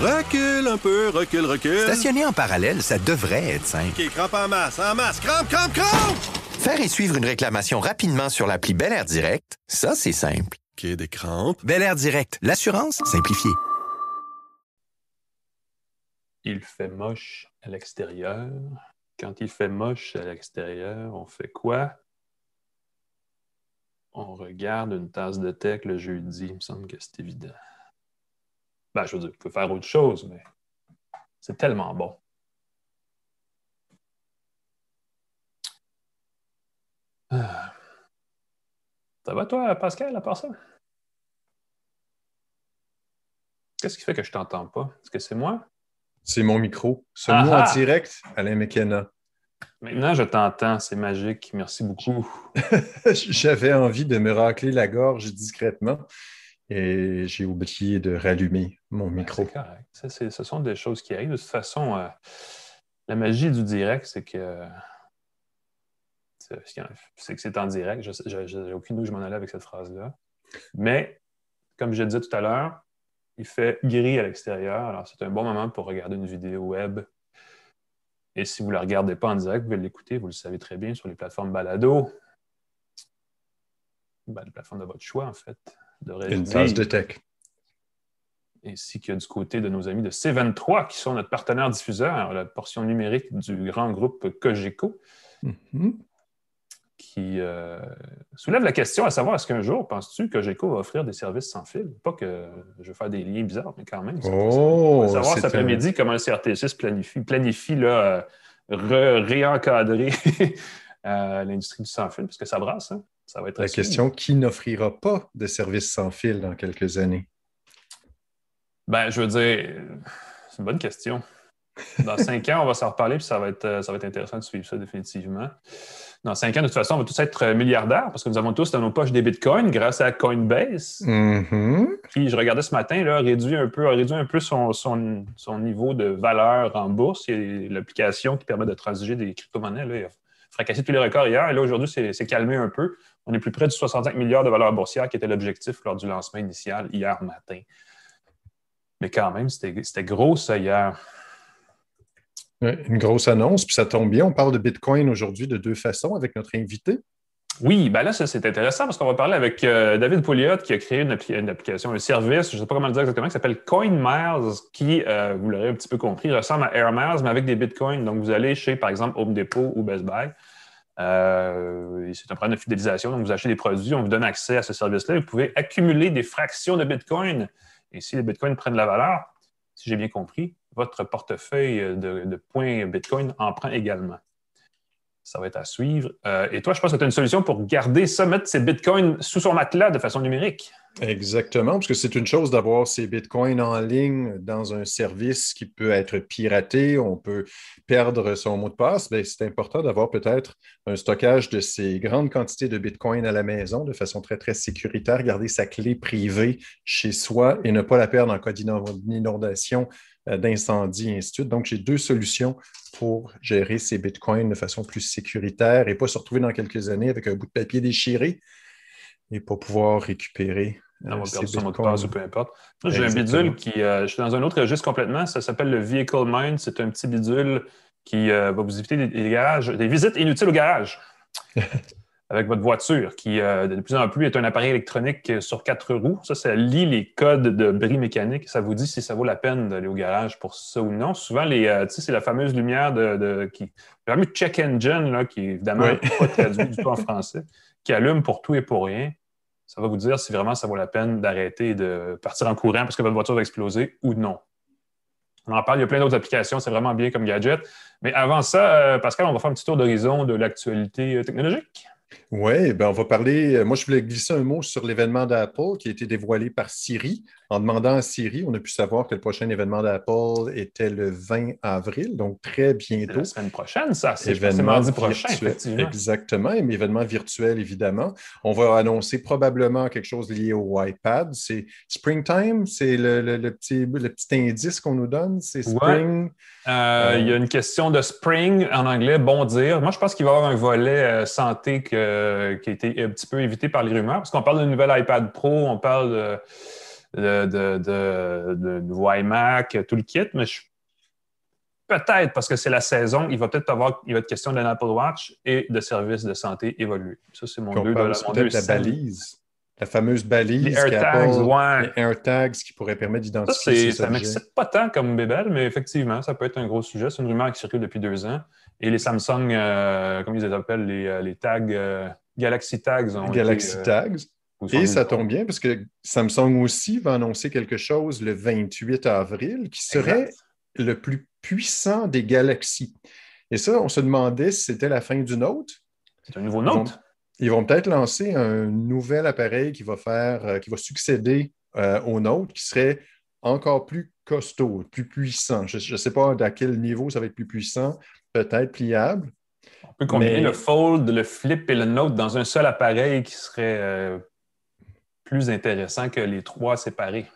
Recule un peu, recule, recule. Stationner en parallèle, ça devrait être simple. OK, crampe en masse, en masse, crampe, crampe, crampe! Faire et suivre une réclamation rapidement sur l'appli Bel Air Direct, ça, c'est simple. OK, des crampes. Bel Air Direct, l'assurance simplifiée. Il fait moche à l'extérieur. Quand il fait moche à l'extérieur, on fait quoi? On regarde une tasse de tech le jeudi. Il me semble que c'est évident. Ben, je veux dire, vous pouvez faire autre chose, mais c'est tellement bon. Ah. Ça va, toi, Pascal, à part ça? Qu'est-ce qui fait que je t'entends pas? Est-ce que c'est moi? C'est mon micro. Ah en direct, Alain McKenna? Maintenant, je t'entends. C'est magique. Merci beaucoup. J'avais envie de me racler la gorge discrètement et j'ai oublié de rallumer mon micro. C'est correct. Ça, ce sont des choses qui arrivent. De toute façon, euh, la magie du direct, c'est que c'est que c'est en direct. Je n'ai aucune idée où je m'en allais avec cette phrase-là. Mais, comme je disais tout à l'heure, il fait gris à l'extérieur. Alors, c'est un bon moment pour regarder une vidéo web. Et si vous ne la regardez pas en direct, vous pouvez l'écouter, vous le savez très bien, sur les plateformes balado. Ben, les plateformes de votre choix, en fait. Devrais-je Une tasse de tech. ainsi que du côté de nos amis de C23, qui sont notre partenaire diffuseur, la portion numérique du grand groupe Cogeco, Mhm. qui euh, soulève la question à savoir est-ce qu'un jour, penses-tu, Cogeco va offrir des services sans fil? Pas que je veux faire des liens bizarres, mais quand même. ça- Oh, on va savoir cet après-midi comment le CRT6 planifie, planifie là, euh, re- réencadrer euh, l'industrie du sans fil, parce que ça brasse. hein. Ça va être La question qui n'offrira pas de service sans fil dans quelques années? Ben, je veux dire, c'est une bonne question. Dans cinq ans, on va s'en reparler, puis ça va, être, euh, ça va être intéressant de suivre ça définitivement. Dans cinq ans, de toute façon, on va tous être milliardaires parce que nous avons tous dans nos poches des bitcoins grâce à Coinbase, Mhm. qui, je regardais ce matin, là, a réduit un peu, a réduit un peu son, son, son niveau de valeur en bourse. Il y a l'application qui permet de transiger des crypto-monnaies. Là, il a fracassé tous les records hier. Et là, aujourd'hui, c'est c'est calmé un peu. On est plus près du 65 milliards de valeur boursière qui était l'objectif lors du lancement initial hier matin. Mais quand même, c'était gros ça hier. Une grosse annonce, puis ça tombe bien. On parle de Bitcoin aujourd'hui de deux façons avec notre invité. Oui, ben là, ça, c'est intéressant parce qu'on va parler avec euh, David Pouliot qui a créé une, appli- une application, un service, je ne sais pas comment le dire exactement, qui s'appelle CoinMiles, qui, euh, vous l'aurez un petit peu compris, ressemble à Air Miles, mais avec des bitcoins. Donc, vous allez chez, par exemple, Home Depot ou Best Buy. Euh, c'est un programme de fidélisation. Donc, vous achetez des produits, on vous donne accès à ce service-là. Vous pouvez accumuler des fractions de bitcoin. Et si les bitcoins prennent de la valeur, si j'ai bien compris, votre portefeuille de, de points bitcoin en prend également. Ça va être à suivre. Euh, et toi, je pense que tu as une solution pour garder ça, mettre ces bitcoins sous son matelas de façon numérique. Exactement, parce que c'est une chose d'avoir ces bitcoins en ligne dans un service qui peut être piraté, on peut perdre son mot de passe. C'est important d'avoir peut-être un stockage de ces grandes quantités de bitcoins à la maison de façon très, très sécuritaire, garder sa clé privée chez soi et ne pas la perdre en cas d'inondation, d'incendie, et ainsi de suite. Donc, j'ai deux solutions pour gérer ces bitcoins de façon plus sécuritaire et pas se retrouver dans quelques années avec un bout de papier déchiré et pas pouvoir récupérer On va euh, perdre son mot de passe ou peu importe. Moi, j'ai un bidule qui. euh, je suis dans un autre registre complètement. Ça s'appelle le Vehicle Mind. C'est un petit bidule qui euh, va vous éviter des, des garages, des visites inutiles au garage avec votre voiture, qui euh, de plus en plus est un appareil électronique sur quatre roues. Ça, ça lit les codes de bris mécanique. Ça vous dit si ça vaut la peine d'aller au garage pour ça ou non. Souvent, les, euh, c'est la fameuse lumière de, de- qui, check engine, là, qui est évidemment Oui. pas traduit du tout en français, qui allume pour tout et pour rien. Ça va vous dire si vraiment ça vaut la peine d'arrêter et de partir en courant parce que votre voiture va exploser ou non. On en parle, il y a plein d'autres applications, c'est vraiment bien comme gadget. Mais avant ça, euh, Pascal, on va faire un petit tour d'horizon de l'actualité euh, technologique. Oui, ben on va parler. euh, Moi, je voulais glisser un mot sur l'événement d'Apple qui a été dévoilé par Siri. En demandant à Siri, on a pu savoir que le prochain événement d'Apple était le 20 avril, donc très bientôt. la semaine prochaine, ça. C'est mardi prochain, virtuel. Exactement, mais événement virtuel, évidemment. On va annoncer probablement quelque chose lié au iPad. C'est Springtime, c'est le, le- le petit, le petit indice qu'on nous donne. C'est Ouais. Spring. Euh, Il y a une question de spring en anglais, bondir. Moi, je pense qu'il va y avoir un volet euh, santé que- qui a été un petit peu évité par les rumeurs, parce qu'on parle d'un nouvel iPad Pro, on parle de, de, de, de, de nouveau iMac, tout le kit, mais je Peut-être parce que c'est la saison, il va peut-être avoir, il va être question d'un Apple Watch et de services de santé évolués. Ça, c'est mon deux de la balise. La fameuse balise. Les AirTags, ouais. Les AirTags qui pourraient permettre d'identifier. Ça, ça m'excite pas tant comme bébelle, mais effectivement, ça peut être un gros sujet. C'est une rumeur qui circule depuis deux ans. Et les Samsung, euh, comme ils les appellent, les, euh, les tags euh, Galaxy Tags. Ont Galaxy Tags. Et ça tombe bien parce que Samsung aussi va annoncer quelque chose le 28 avril qui serait le plus puissant des galaxies. Et ça, on se demandait si c'était la fin du Note. C'est un nouveau Note. Ils vont, peut-être lancer un nouvel appareil qui va faire, qui va succéder euh, au Note, qui serait encore plus costaud, plus puissant. Je ne sais pas à quel niveau ça va être plus puissant, peut-être pliable. On peut combiner le Fold, le Flip et le Note dans un seul appareil qui serait euh, plus intéressant que les trois séparés.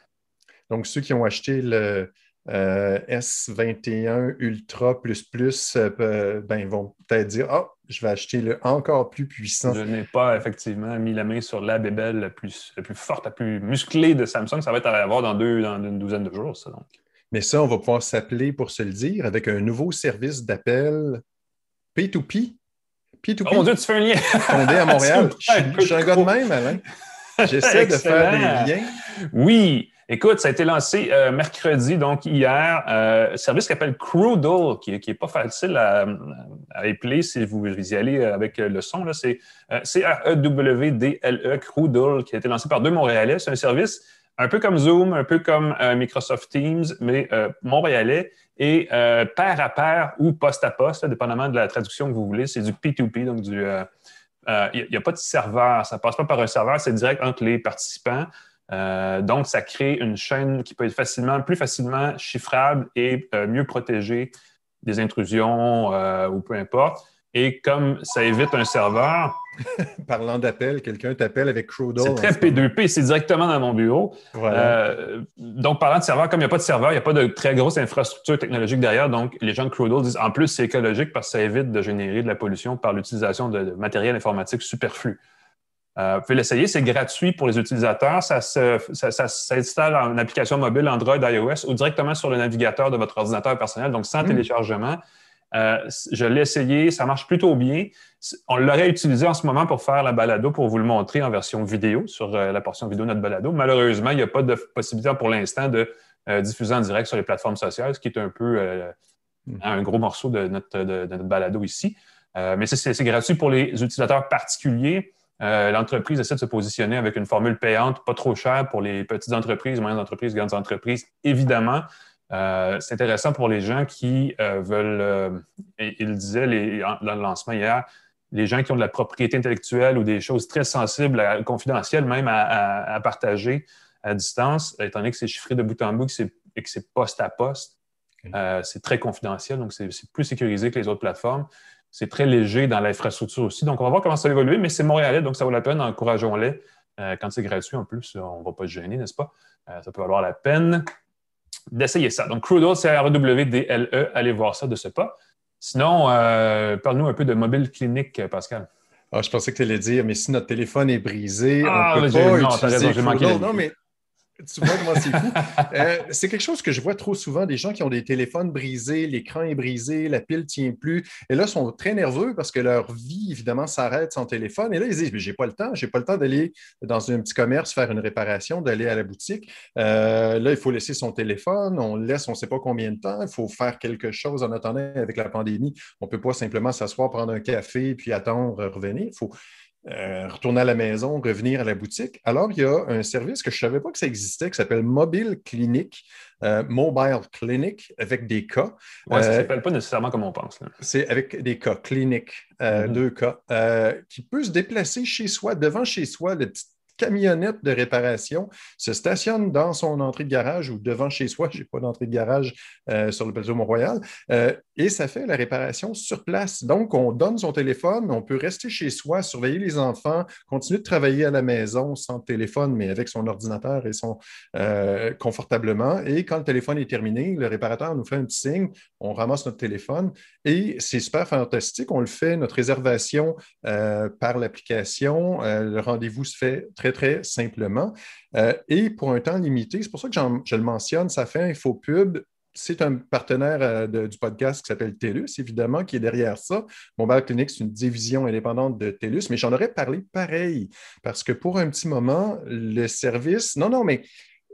Donc, ceux qui ont acheté le, euh, S21 Ultra plus plus, euh, ben, ils vont peut-être dire Ah, je vais acheter le encore plus puissant. Je n'ai pas effectivement mis la main sur la bébelle la plus, la plus forte, la plus musclée de Samsung. Ça va être à avoir dans, deux, dans une douzaine de jours, ça donc. Mais ça, on va pouvoir s'appeler pour se le dire avec un nouveau service d'appel P2P. P2P. Oh mon Dieu, tu fais un lien. Fondé à Montréal. je, suis un gars de même, Alain. J'essaie de faire des liens. Oui, Écoute, ça a été lancé euh, mercredi, donc hier, euh, service qui s'appelle Cruddle, qui n'est pas facile à, à, épeler si vous, y allez avec le son. C'est euh, C-R-E-W-D-L-E, Cruddle, qui a été lancé par deux Montréalais. C'est un service un peu comme Zoom, un peu comme euh, Microsoft Teams, mais montréalais et pair à pair ou poste à poste, dépendamment de la traduction que vous voulez. C'est du P2P, donc du... Il n'y a, pas de serveur, ça ne passe pas par un serveur, c'est direct entre les participants. Euh, donc, ça crée une chaîne qui peut être facilement, plus facilement chiffrable et euh, mieux protégée des intrusions euh, ou peu importe. Et comme ça évite un serveur. Parlant d'appel, quelqu'un t'appelle avec Crowdle. C'est très P2P, c'est directement dans mon bureau. donc, parlant de serveur, comme il n'y a pas de serveur, il n'y a pas de très grosse infrastructure technologique derrière. Donc, les gens de Crowdle disent en plus, c'est écologique parce que ça évite de générer de la pollution par l'utilisation de matériel informatique superflu. Euh, vous pouvez l'essayer, c'est gratuit pour les utilisateurs. Ça, s'installe en application mobile Android, iOS ou directement sur le navigateur de votre ordinateur personnel, donc sans hmm. téléchargement. Euh, je l'ai essayé, ça marche plutôt bien. On l'aurait utilisé en ce moment pour faire la balado, pour vous le montrer en version vidéo sur euh, la portion vidéo de notre balado. Malheureusement, il n'y a pas de possibilité pour l'instant de diffuser en direct sur les plateformes sociales, ce qui est un peu hmm. un gros morceau de notre, de notre balado ici. mais c'est gratuit pour les utilisateurs particuliers. Euh, l'entreprise essaie de se positionner avec une formule payante pas trop chère pour les petites entreprises, moyennes entreprises, grandes entreprises, évidemment. Euh, c'est intéressant pour les gens qui euh, veulent, il disait dans le lancement hier, les gens qui ont de la propriété intellectuelle ou des choses très sensibles, confidentielles même à, partager à distance, étant donné que c'est chiffré de bout en bout et que c'est poste à poste. c'est très confidentiel, donc c'est plus sécurisé que les autres plateformes. C'est très léger dans l'infrastructure aussi. Donc, on va voir comment ça va évoluer, mais c'est montréalais, donc ça vaut la peine. Encourageons-les. Euh, quand c'est gratuit, en plus, on ne va pas se gêner, n'est-ce pas? Euh, ça peut valoir la peine d'essayer ça. Donc, Crudo, c'est R-E-W-D-L-E. Allez voir ça de ce pas. Sinon, euh, parle-nous un peu de mobile clinique, Pascal. Ah, je pensais que tu allais dire, mais si notre téléphone est brisé, ah, on peut pas non, utiliser raison, Non, mais Euh, c'est quelque chose que je vois trop souvent, des gens qui ont des téléphones brisés, l'écran est brisé, la pile ne tient plus. Et là, ils sont très nerveux parce que leur vie, évidemment, s'arrête sans téléphone. Et là, ils disent, mais j'ai pas le temps, j'ai pas le temps d'aller dans un petit commerce faire une réparation, d'aller à la boutique. Euh, là, il faut laisser son téléphone, on le laisse on ne sait pas combien de temps, il faut faire quelque chose en attendant avec la pandémie. On ne peut pas simplement s'asseoir, prendre un café, puis attendre, revenir. Il faut euh, retourner à la maison, revenir à la boutique. Alors, il y a un service que je ne savais pas que ça existait qui s'appelle Mobile Clinic, euh, Mobile Clinic, avec des cas. Oui, ça ne euh, s'appelle pas nécessairement comme on pense. C'est avec des cas, cliniques, mm-hmm. deux cas, qui peut se déplacer chez soi, devant chez soi, le petit camionnette de réparation se stationne dans son entrée de garage ou devant chez soi. Je n'ai pas d'entrée de garage euh, sur le plateau Mont-Royal. Euh, et ça fait la réparation sur place. Donc, on donne son téléphone, on peut rester chez soi, surveiller les enfants, continuer de travailler à la maison sans téléphone, mais avec son ordinateur et son euh, confortablement. Et quand le téléphone est terminé, le réparateur nous fait un petit signe, on ramasse notre téléphone et c'est super fantastique. On le fait, notre réservation par l'application. le rendez-vous se fait très très, très simplement. Euh, et pour un temps limité, c'est pour ça que je le mentionne, ça fait un infopub c'est un partenaire euh, du podcast qui s'appelle TELUS, évidemment, qui est derrière ça. Mobile Clinic, c'est une division indépendante de TELUS, mais j'en aurais parlé pareil, parce que pour un petit moment, le service, non, non, mais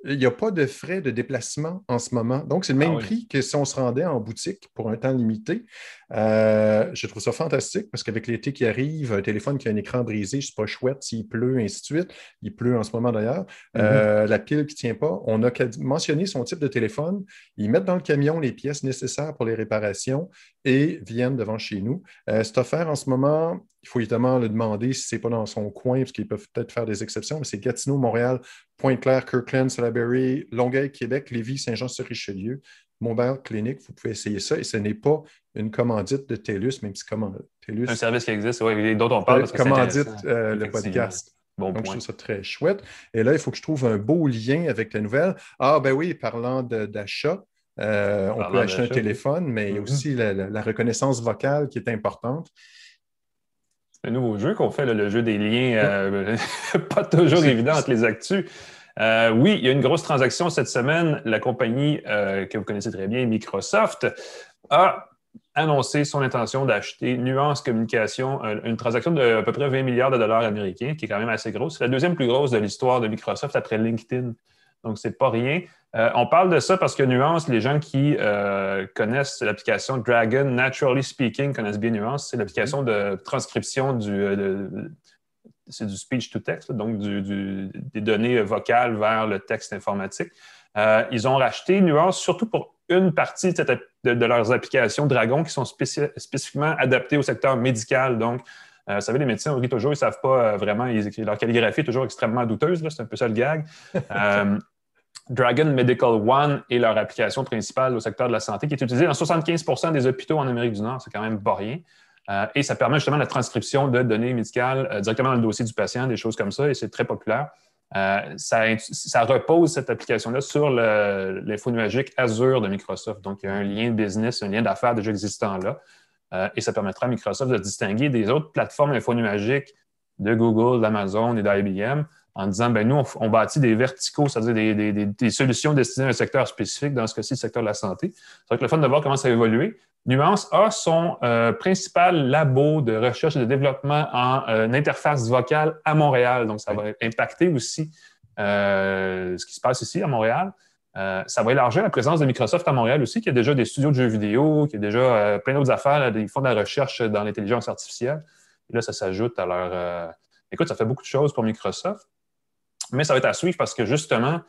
il n'y a pas de frais de déplacement en ce moment. Donc, c'est le même ah prix que si on se rendait en boutique pour un temps limité. Euh, je trouve ça fantastique parce qu'avec l'été qui arrive, un téléphone qui a un écran brisé, c'est pas chouette s'il pleut, ainsi de suite. Il pleut en ce moment d'ailleurs. Mm-hmm. Euh, la pile qui ne tient pas. On a mentionné son type de téléphone. Ils mettent dans le camion les pièces nécessaires pour les réparations et viennent devant chez nous. Euh, c'est offert en ce moment. Il faut évidemment le demander si ce n'est pas dans son coin, parce qu'ils peuvent peut-être faire des exceptions, mais c'est Gatineau, Montréal, Pointe-Claire, Kirkland, Salaberry, Longueuil, Québec, Lévis, Saint-Jean-sur-Richelieu. Mobile Clinic, vous pouvez essayer ça et ce n'est pas une commandite de TELUS, même si comment TELUS. Un service qui existe, oui, dont on parle. Parce que commandite euh, le podcast. Bon Donc, je trouve ça très chouette. Et là, il faut que je trouve un beau lien avec la nouvelle. Ah, ben oui, parlant d'achat, euh, on peut acheter un téléphone, mais il y a mm-hmm. aussi la, reconnaissance vocale qui est importante. C'est un nouveau jeu qu'on fait, le jeu des liens, euh, pas toujours évident entre les actus. Euh, oui, il y a une grosse transaction cette semaine. La compagnie euh, que vous connaissez très bien, Microsoft, a annoncé son intention d'acheter Nuance Communication, une transaction de à peu près 20 milliards de dollars américains, qui est quand même assez grosse. C'est la deuxième plus grosse de l'histoire de Microsoft après LinkedIn. Donc, c'est pas rien. Euh, on parle de ça parce que Nuance, les gens qui connaissent l'application Dragon Naturally Speaking connaissent bien Nuance. C'est l'application de transcription du, c'est du speech to text, donc des données vocales vers le texte informatique. Euh, ils ont racheté Nuance surtout pour une partie de, leurs applications Dragon qui sont spécifiquement adaptées au secteur médical. Donc, euh, vous savez, les médecins, on toujours, ils ne savent pas euh, vraiment, leur calligraphie est toujours extrêmement douteuse, c'est un peu ça le gag. Dragon Medical One est leur application principale au secteur de la santé qui est utilisée dans 75% des hôpitaux en Amérique du Nord. C'est quand même pas rien. Euh, et ça permet justement la transcription de données médicales euh, directement dans le dossier du patient, des choses comme ça, et c'est très populaire. Euh, ça, repose cette application-là sur l'info nuagique Azure de Microsoft. Donc, il y a un lien business, un lien d'affaires déjà existant là. et ça permettra à Microsoft de distinguer des autres plateformes infonuagiques de Google, d'Amazon et d'IBM en disant, ben nous, on, bâtit des verticaux, c'est-à-dire des, solutions destinées à un secteur spécifique, dans ce cas-ci, le secteur de la santé. Ça va être le fun de voir comment ça a évolué. Nuance a son euh, principal labo de recherche et de développement en euh, interface vocale à Montréal. Donc, ça va impacter aussi euh, ce qui se passe ici à Montréal. ça va élargir la présence de Microsoft à Montréal aussi, qui a déjà des studios de jeux vidéo, qui a déjà plein d'autres affaires. Ils font de la recherche dans l'intelligence artificielle. Et là, ça s'ajoute à leur. Écoute, ça fait beaucoup de choses pour Microsoft. Mais ça va être à suivre parce que justement,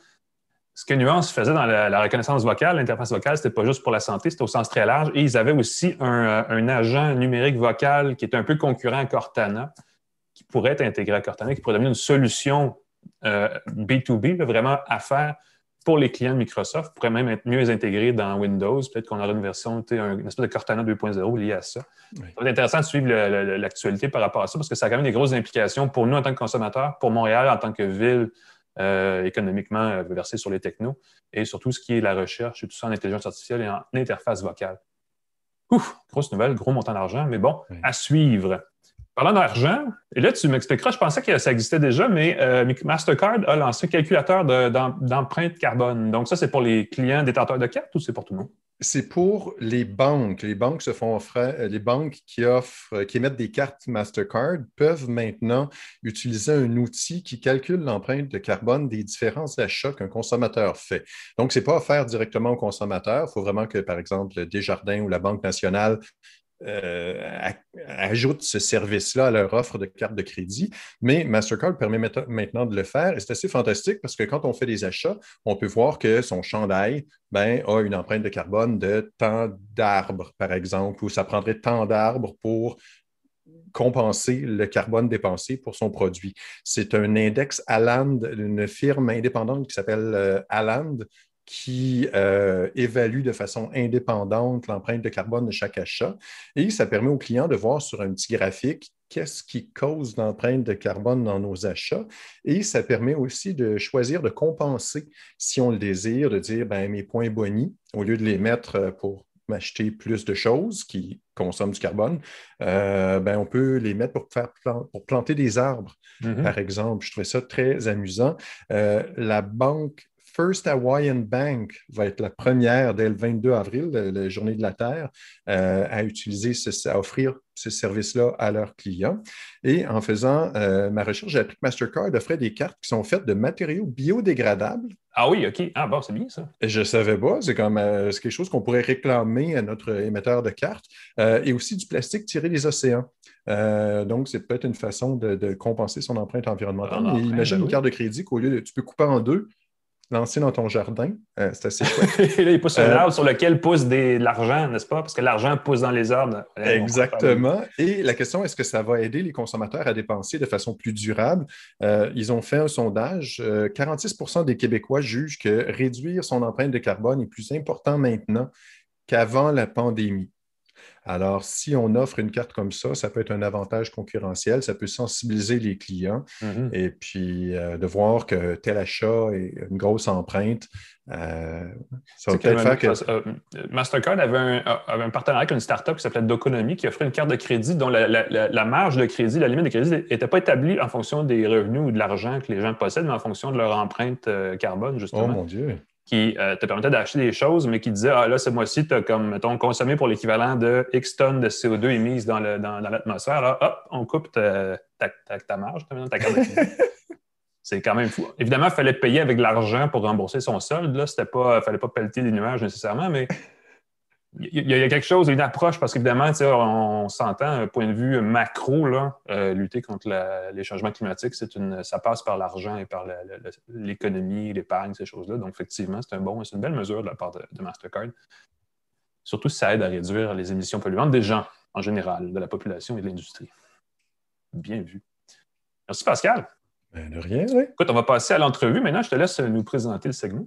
ce que Nuance faisait dans la, reconnaissance vocale, l'interface vocale, c'était pas juste pour la santé, c'était au sens très large. Et ils avaient aussi un, euh, agent numérique vocal qui était un peu concurrent à Cortana, qui pourrait être intégré à Cortana, qui pourrait devenir une solution B2B, euh, vraiment à faire pour les clients de Microsoft, pourrait même être mieux intégré dans Windows. Peut-être qu'on aura une version, une espèce de Cortana 2.0 liée à ça. Ça va être intéressant de suivre l'actualité par rapport à ça parce que ça a quand même des grosses implications pour nous en tant que consommateurs, pour Montréal en tant que ville euh, économiquement euh, versée sur les technos et surtout ce qui est la recherche et tout ça en intelligence artificielle et en interface vocale. Ouf, grosse nouvelle, gros montant d'argent, mais bon, à suivre. Parlant d'argent, et là, tu m'expliqueras, je pensais que ça existait déjà, mais euh, Mastercard a lancé un calculateur d'empreinte carbone. Donc, ça, c'est pour les clients détenteurs de cartes ou c'est pour tout le monde? C'est pour les banques. Les banques se font offrir, euh, les banques qui offrent, qui émettent des cartes Mastercard peuvent maintenant utiliser un outil qui calcule l'empreinte de carbone des différents achats qu'un consommateur fait. Donc, ce n'est pas offert directement au consommateur. Il faut vraiment que, par exemple, Desjardins ou la Banque nationale euh, ajoutent ce service-là à leur offre de carte de crédit, mais Mastercard permet maintenant de le faire et c'est assez fantastique parce que quand on fait des achats, on peut voir que son chandail ben, a une empreinte de carbone de tant d'arbres, par exemple, ou ça prendrait tant d'arbres pour compenser le carbone dépensé pour son produit. C'est un index Aland, une firme indépendante qui s'appelle euh, Aland, qui euh, évalue de façon indépendante l'empreinte de carbone de chaque achat. Et ça permet aux clients de voir sur un petit graphique qu'est-ce qui cause l'empreinte de carbone dans nos achats. Et ça permet aussi de choisir de compenser, si on le désire, de dire ben, mes points boni, au lieu de les mettre euh, pour m'acheter plus de choses qui consomment du carbone, euh, ben, on peut les mettre pour, faire pour planter des arbres, Mhm. par exemple. Je trouvais ça très amusant. Euh, la banque First Hawaiian Bank va être la première dès le 22 avril, la, journée de la Terre, euh, à utiliser, ce- à offrir ce service-là à leurs clients. Et en faisant euh, ma recherche, j'ai appris que Mastercard offrait des cartes qui sont faites de matériaux biodégradables. Ah oui, OK. Ah bon, c'est bien ça. Je ne savais pas, c'est comme euh, quelque chose qu'on pourrait réclamer à notre émetteur de cartes. Euh, et aussi du plastique tiré des océans. Donc, c'est peut-être une façon de, de compenser son empreinte environnementale. Ah, Mais imagine une oui. carte de crédit qu'au lieu de tu peux couper en deux, lancer dans ton jardin. Euh, c'est assez chouette. Là, il pousse un Euh, arbre sur lequel pousse des- de l'argent, n'est-ce pas? Parce que l'argent pousse dans les arbres. On Exactement. Et la question, est-ce que ça va aider les consommateurs à dépenser de façon plus durable? Euh, ils ont fait un sondage. euh, 46% des Québécois jugent que réduire son empreinte de carbone est plus important maintenant qu'avant la pandémie. Alors, si on offre une carte comme ça, ça peut être un avantage concurrentiel, ça peut sensibiliser les clients Mhm. et puis euh, de voir que tel achat est une grosse empreinte, euh, ça va Tu sais peut-être faire que... euh, Mastercard avait un, avait un partenariat avec une start-up qui s'appelait Doconomy qui offrait une carte de crédit dont la, la- la- la marge de crédit, la limite de crédit n'était pas établie en fonction des revenus ou de l'argent que les gens possèdent, mais en fonction de leur empreinte carbone, justement. Oh mon Dieu! Qui euh, te permettait d'acheter des choses, mais qui disait Ah là, ce mois-ci, tu as comme, mettons, consommé pour l'équivalent de X tonnes de CO2 émises dans, dans, dans l'atmosphère. Alors, hop, on coupe ta, ta, ta- ta marge, ta, carte. C'est quand même fou. Évidemment, il fallait payer avec de l'argent pour rembourser son solde. Là, c'était pas, fallait pas pelleter des nuages nécessairement, mais il y, a- il y a quelque chose, une approche, parce qu'évidemment, sais, on, s'entend, un point de vue macro, là, euh, lutter contre la- les changements climatiques, c'est une, ça passe par l'argent et par l'économie, l'épargne, ces choses-là. Donc, effectivement, c'est un bon, c'est une belle mesure de la part de, de Mastercard. Surtout si ça aide à réduire les émissions polluantes des gens en général, de la population et de l'industrie. Bien vu. Merci, Pascal. Ben, de rien, oui. Écoute, on va passer à l'entrevue. Maintenant, je te laisse nous présenter le segment.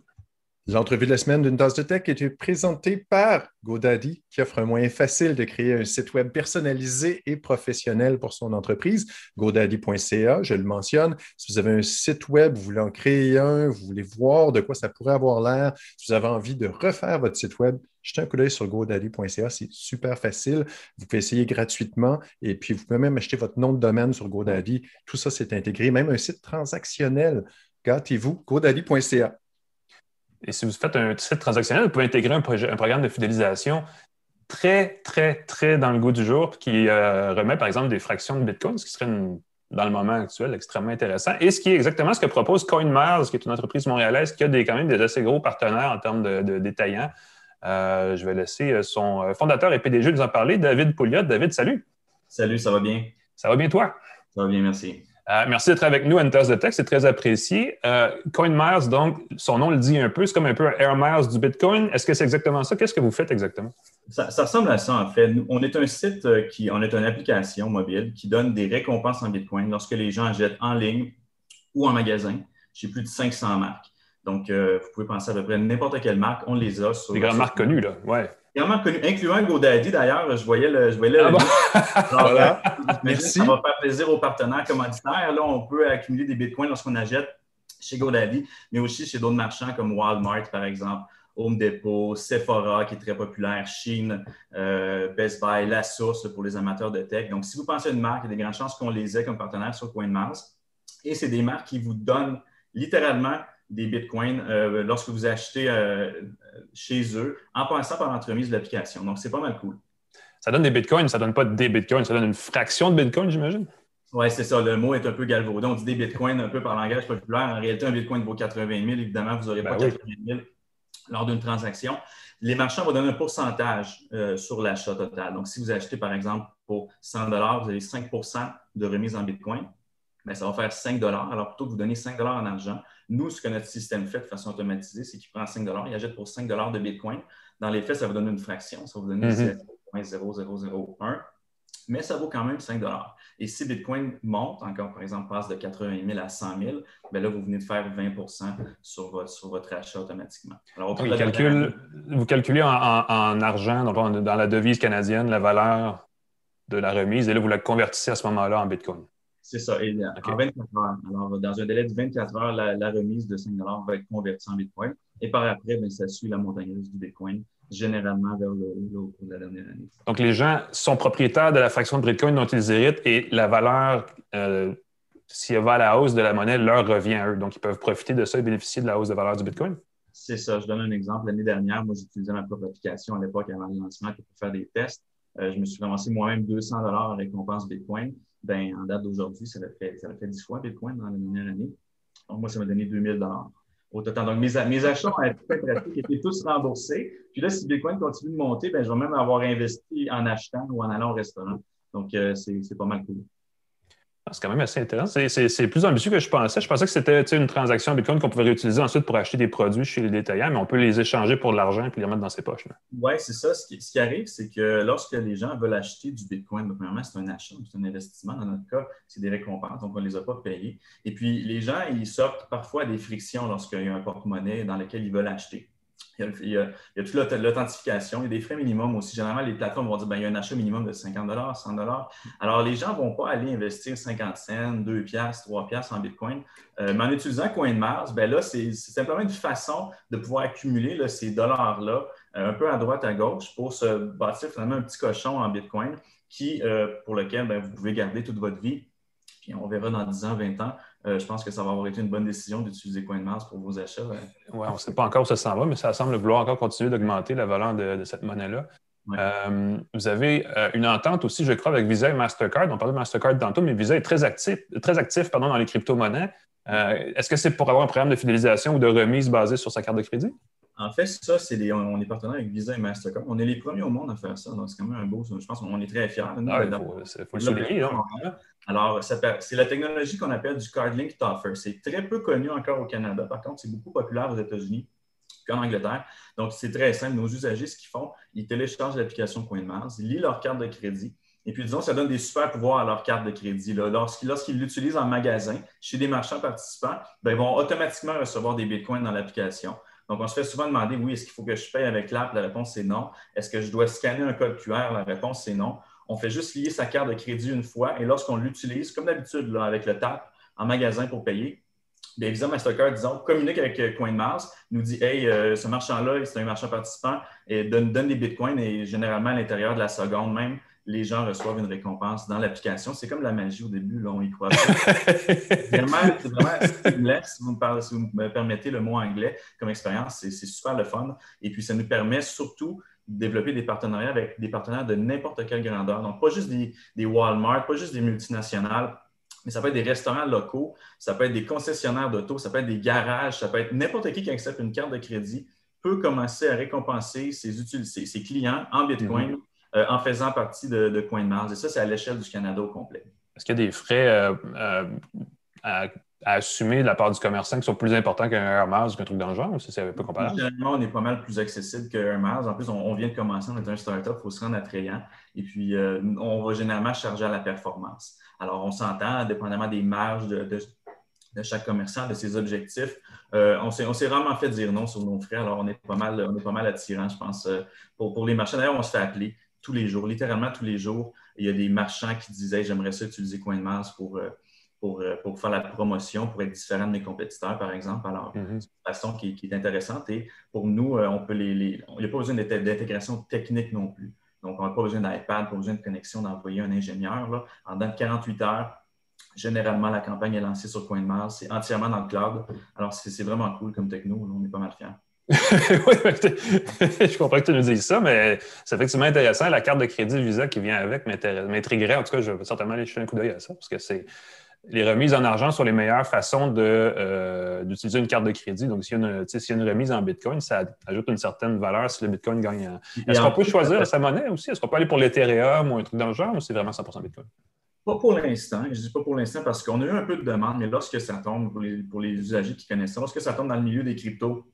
L'entrevue de la semaine d'une tasse de tech est présentée par GoDaddy, qui offre un moyen facile de créer un site web personnalisé et professionnel pour son entreprise. GoDaddy.ca, je le mentionne. Si vous avez un site web, vous voulez en créer un, vous voulez voir de quoi ça pourrait avoir l'air, si vous avez envie de refaire votre site web, jetez un coup d'œil sur GoDaddy.ca, c'est super facile. Vous pouvez essayer gratuitement et puis vous pouvez même acheter votre nom de domaine sur GoDaddy. Tout ça, c'est intégré. Même un site transactionnel. Gâtez-vous, GoDaddy.ca. Et si vous faites un site transactionnel, vous pouvez intégrer un, projet- un programme de fidélisation très, très, très dans le goût du jour qui euh, remet, par exemple, des fractions de Bitcoin, ce qui serait une- dans le moment actuel extrêmement intéressant. Et ce qui est exactement ce que propose CoinMiles, qui est une entreprise montréalaise qui a des, quand même des assez gros partenaires en termes de, de détaillants. Euh, je vais laisser euh, son fondateur et PDG nous en parler, David Pouliot. David, salut. Salut, ça va bien? Ça va bien, toi? Ça va bien, merci. Euh, merci d'être avec nous tasse de tech, c'est très apprécié. Euh, CoinMiles, donc, son nom le dit un peu, c'est comme un peu un Air Miles du Bitcoin. Est-ce que c'est exactement ça? Qu'est-ce que vous faites exactement? Ça, ça ressemble à ça, en fait. Nous, on est un site euh, qui, on est une application mobile qui donne des récompenses en Bitcoin lorsque les gens achètent en ligne ou en magasin chez plus de 500 marques. Donc, euh, vous pouvez penser à peu près n'importe quelle marque, on les a. Sur, Des grandes marques connues, là. Ouais. Marques connues, incluant GoDaddy d'ailleurs. Je voyais le. Je voyais le Ah bon? Alors, Voilà. Merci. Ça va faire plaisir aux partenaires commanditaires. Là, on peut accumuler des bitcoins lorsqu'on achète chez GoDaddy, mais aussi chez d'autres marchands comme Walmart, par exemple, Home Depot, Sephora, qui est très populaire, Shein, euh, Best Buy, La Source pour les amateurs de tech. Donc, si vous pensez à une marque, il y a des grandes chances qu'on les ait comme partenaires sur CoinMars. Et c'est des marques qui vous donnent littéralement des bitcoins euh, lorsque vous achetez euh, chez eux en passant par l'entremise de l'application. Donc, c'est pas mal cool. Ça donne des bitcoins, ça donne pas des bitcoins, ça donne une fraction de bitcoin, j'imagine? Oui, c'est ça. Le mot est un peu galvaudé. On dit des bitcoins un peu par langage populaire. En réalité, un bitcoin vaut 80 000. Évidemment, vous n'aurez Ben pas oui. 80 000 lors d'une transaction. Les marchands vont donner un pourcentage euh, sur l'achat total. Donc, si vous achetez, par exemple, pour 100 vous avez 5% de remise en bitcoin. Bien, ça va faire 5 Alors, plutôt que vous donner 5 en argent, nous, ce que notre système fait de façon automatisée, c'est qu'il prend 5 il achète pour 5 de bitcoin. Dans les faits, ça va donner une fraction. Ça va vous donner Mhm. 0,0001 mais ça vaut quand même 5 Et si Bitcoin monte, encore par exemple passe de 80 000 à 100 000, bien là, vous venez de faire 20 sur votre, sur votre achat automatiquement. Alors, calcule- vous calculez en, en- en argent, dans la devise canadienne, la valeur de la remise, et là, vous la convertissez à ce moment-là en bitcoin. C'est ça. Et euh, OK. en 24 heures. Alors, dans un délai de 24 heures, la, la remise de 5 va être convertie en Bitcoin. Et par après, bien, ça suit la montagne russe du Bitcoin généralement vers le haut au cours de la dernière année. Donc, les gens sont propriétaires de la fraction de Bitcoin dont ils héritent et la valeur, euh, s'il va à la hausse de la monnaie, leur revient à eux. Donc, ils peuvent profiter de ça et bénéficier de la hausse de valeur du Bitcoin. C'est ça. Je donne un exemple. L'année dernière, moi, j'utilisais ma propre application à l'époque avant le lancement pour faire des tests. Euh, je me suis ramassé moi-même 200 en récompense Bitcoin. Ben, en date d'aujourd'hui, ça, fait, ça fait 10 fois Bitcoin dans la dernière année. Donc, moi, ça m'a donné 2000 au total. Donc, mes, achats ont été pratiques étaient tous remboursés. Puis là, si Bitcoin continue de monter, ben, je vais même avoir investi en achetant ou en allant au restaurant. Donc, euh, c'est pas mal cool. C'est quand même assez intéressant. C'est plus ambitieux que je pensais. Je pensais que c'était une transaction Bitcoin qu'on pouvait réutiliser ensuite pour acheter des produits chez les détaillants, mais on peut les échanger pour de l'argent et les remettre dans ses poches. Oui, c'est ça. Ce qui, arrive, c'est que lorsque les gens veulent acheter du Bitcoin, premièrement, c'est un achat, c'est un investissement. Dans notre cas, c'est des récompenses, donc on ne les a pas payés. Et puis, les gens, ils sortent parfois des frictions lorsqu'il y a un porte-monnaie dans lequel ils veulent acheter. Il y, a, toute l'authentification, il y a des frais minimums aussi. Généralement, les plateformes vont dire ben, il y a un achat minimum de 50 100 Alors, les gens ne vont pas aller investir 50 cents, 2 piastres, 3 piastres en Bitcoin. Euh, mais en utilisant CoinMars, ben là, c'est simplement une façon de pouvoir accumuler ces dollars-là euh, un peu à droite, à gauche pour se bâtir finalement un petit cochon en Bitcoin qui, euh, pour lequel ben, vous pouvez garder toute votre vie. Puis on verra dans 10 ans, 20 ans, euh, je pense que ça va avoir été une bonne décision d'utiliser CoinMars pour vos achats. Oui, on ne sait pas encore où ça s'en va, mais ça semble vouloir encore continuer d'augmenter la valeur de, cette monnaie-là. Euh, vous avez euh, une entente aussi, je crois, avec Visa et Mastercard. On parlait de Mastercard tantôt, mais Visa est très actif, très actif pardon, dans les crypto-monnaies. Est-ce que c'est pour avoir un programme de fidélisation ou de remise basé sur sa carte de crédit? En fait, ça, c'est on est partenaire avec Visa et Mastercard. On est les premiers au monde à faire ça. Donc, c'est quand même un beau. Je pense qu'on est très fiers. Ah, il faut, faut, le souligner. Alors, c'est la technologie qu'on appelle du Card Link Offer. C'est très peu connu encore au Canada. Par contre, c'est beaucoup populaire aux États-Unis qu'en Angleterre. Donc, c'est très simple. Nos usagers, ce qu'ils font, ils téléchargent l'application CoinMars, ils lisent leur carte de crédit. Et puis, disons, ça donne des super pouvoirs à leur carte de crédit. Lorsqu'ils l'utilisent en magasin, chez des marchands participants, ben, ils vont automatiquement recevoir des bitcoins dans l'application. Donc, on se fait souvent demander, oui, est-ce qu'il faut que je paye avec l'app? La réponse, c'est non. Est-ce que je dois scanner un code QR? La réponse, c'est non. On fait juste lier sa carte de crédit une fois et lorsqu'on l'utilise, comme d'habitude, avec le TAP en magasin pour payer, bien, Visa Mastercard, disons, communique avec euh, CoinMars, nous dit Hey, euh, ce marchand-là, c'est un marchand participant, et donne, donne des bitcoins et généralement à l'intérieur de la seconde même, les gens reçoivent une récompense dans l'application. C'est comme la magie au début, là, on y croit pas. c'est vraiment, vraiment si vous, me parlez, si vous me permettez le mot anglais comme expérience, c'est super le fun. Et puis, ça nous permet surtout développer des partenariats avec des partenaires de n'importe quelle grandeur. Donc, pas juste des, des, Walmart, pas juste des multinationales, mais ça peut être des restaurants locaux, ça peut être des concessionnaires d'auto, ça peut être des garages, ça peut être n'importe qui qui accepte une carte de crédit peut commencer à récompenser ses, ses clients en Bitcoin mm-hmm. Euh, en faisant partie de, de CoinMars. Et ça, c'est à l'échelle du Canada au complet. Est-ce qu'il y a des frais euh, euh, à à assumer de la part du commerçant qui sont plus importants qu'un Hermès ou qu'un truc dans le genre, ou c'est pas comparable? Généralement, on est pas mal plus accessible qu'un Hermès. En plus, on, vient de commencer, on est un startup, il faut se rendre attrayant. Et puis, on va généralement charger à la performance. Alors, on s'entend, dépendamment des marges de, chaque commerçant, de ses objectifs. Euh, on s'est vraiment fait dire non sur nos frais. Alors, on est pas mal, on est pas mal attirant, je pense, pour, pour les marchands. D'ailleurs, on se fait appeler tous les jours, littéralement tous les jours. Il y a des marchands qui disaient J'aimerais ça utiliser CoinMars pour euh, pour, faire la promotion, pour être différent de mes compétiteurs, par exemple. Alors, mhm. c'est une façon qui, est intéressante. Et pour nous, euh, on peut les, il n'y a pas besoin d'intégration technique non plus. Donc, on n'a pas besoin d'iPad, pas besoin de connexion, d'envoyer un ingénieur. Là. En dans 48 heures, généralement, la campagne est lancée sur CoinMars. C'est entièrement dans le cloud. Alors, c'est vraiment cool comme techno. on est pas mal fiers. oui, je comprends que tu nous dises ça, mais c'est effectivement intéressant. La carte de crédit Visa qui vient avec m'intriguerait. En tout cas, je vais certainement aller jeter un coup d'œil à ça parce que c'est les remises en argent sont les meilleures façons euh, d'utiliser une carte de crédit. Donc, s'il y, a une remise en Bitcoin, ça ajoute une certaine valeur si le Bitcoin gagne. Est-ce qu'on peut choisir sa monnaie aussi? Est-ce qu'on peut aller pour l'Ethereum ou un truc dans le genre ou c'est vraiment 100% Bitcoin? Pas pour l'instant. Je dis pas pour l'instant parce qu'on a eu un peu de demande, mais lorsque ça tombe, pour les, pour les usagers qui connaissent ça, lorsque ça tombe dans le milieu des cryptos,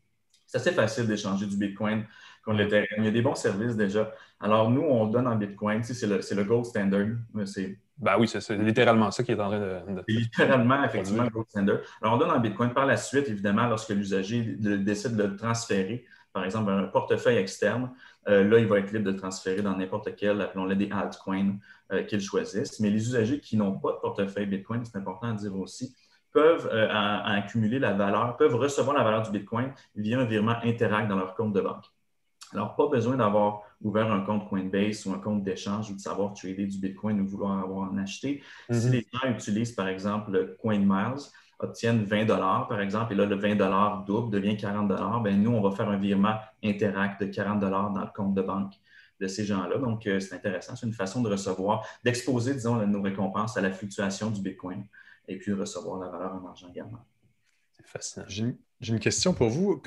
c'est assez facile d'échanger du Bitcoin contre l'Ethereum. Il y a des bons services déjà. Alors, nous, on donne en Bitcoin. c'est le, le gold standard. C'est ben oui, c'est littéralement ça qui est en train de. C'est littéralement, effectivement, le gold standard. Alors, on donne en Bitcoin par la suite, évidemment, lorsque l'usager décide de le transférer, par exemple, un portefeuille externe, euh, là, il va être libre de le transférer dans n'importe quel, appelons-le des altcoins euh, qu'il choisisse. Mais les usagers qui n'ont pas de portefeuille Bitcoin, c'est important à dire aussi, peuvent euh, accumuler la valeur, peuvent recevoir la valeur du Bitcoin via un virement Interact dans leur compte de banque. Alors, pas besoin d'avoir ouvert un compte Coinbase ou un compte d'échange ou de savoir trader du Bitcoin ou vouloir avoir en acheter. Si Mhm. les gens utilisent, par exemple, le CoinMiles, obtiennent 20 par exemple, et là, le 20 double devient 40 ben nous, on va faire un virement Interact de 40 dans le compte de banque de ces gens-là. Donc, euh, c'est intéressant. C'est une façon de recevoir, d'exposer, disons, nos récompenses à la fluctuation du Bitcoin et puis recevoir la valeur en argent également. C'est fascinant. J'ai une, question pour vous.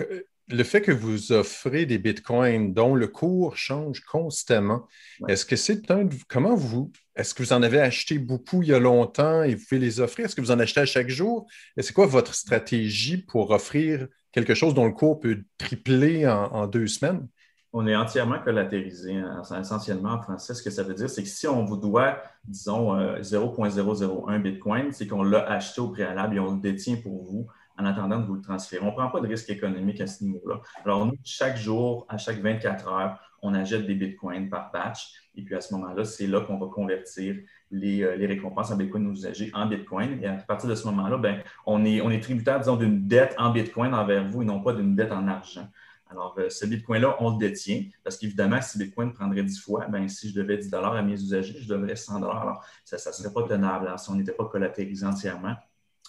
Le fait que vous offrez des bitcoins dont le cours change constamment, Ouais. est-ce que c'est un. Comment vous. Est-ce que vous en avez acheté beaucoup il y a longtemps et vous pouvez les offrir? Est-ce que vous en achetez à chaque jour? Et c'est quoi votre stratégie pour offrir quelque chose dont le cours peut tripler en, en deux semaines? On est entièrement collatérisé, hein, essentiellement en français. Ce que ça veut dire, c'est que si on vous doit, disons, euh, 0,001 Bitcoin, c'est qu'on l'a acheté au préalable et on le détient pour vous en attendant de vous le transférer. On ne prend pas de risque économique à ce niveau-là. Alors, nous, chaque jour, à chaque 24 heures, on achète des Bitcoins par batch. Et puis, à ce moment-là, c'est là qu'on va convertir les, euh, récompenses en Bitcoin nos usagers en Bitcoin. Et à partir de ce moment-là, ben, on, est, on est tributaire, disons, d'une dette en Bitcoin envers vous et non pas d'une dette en argent. Alors, euh, ce Bitcoin-là, on le détient parce qu'évidemment, si Bitcoin prendrait 10 fois, ben, si je devais 10 à mes usagers, je devrais 100 Alors, ça ne serait pas tenable hein, si on n'était pas collatérisé entièrement.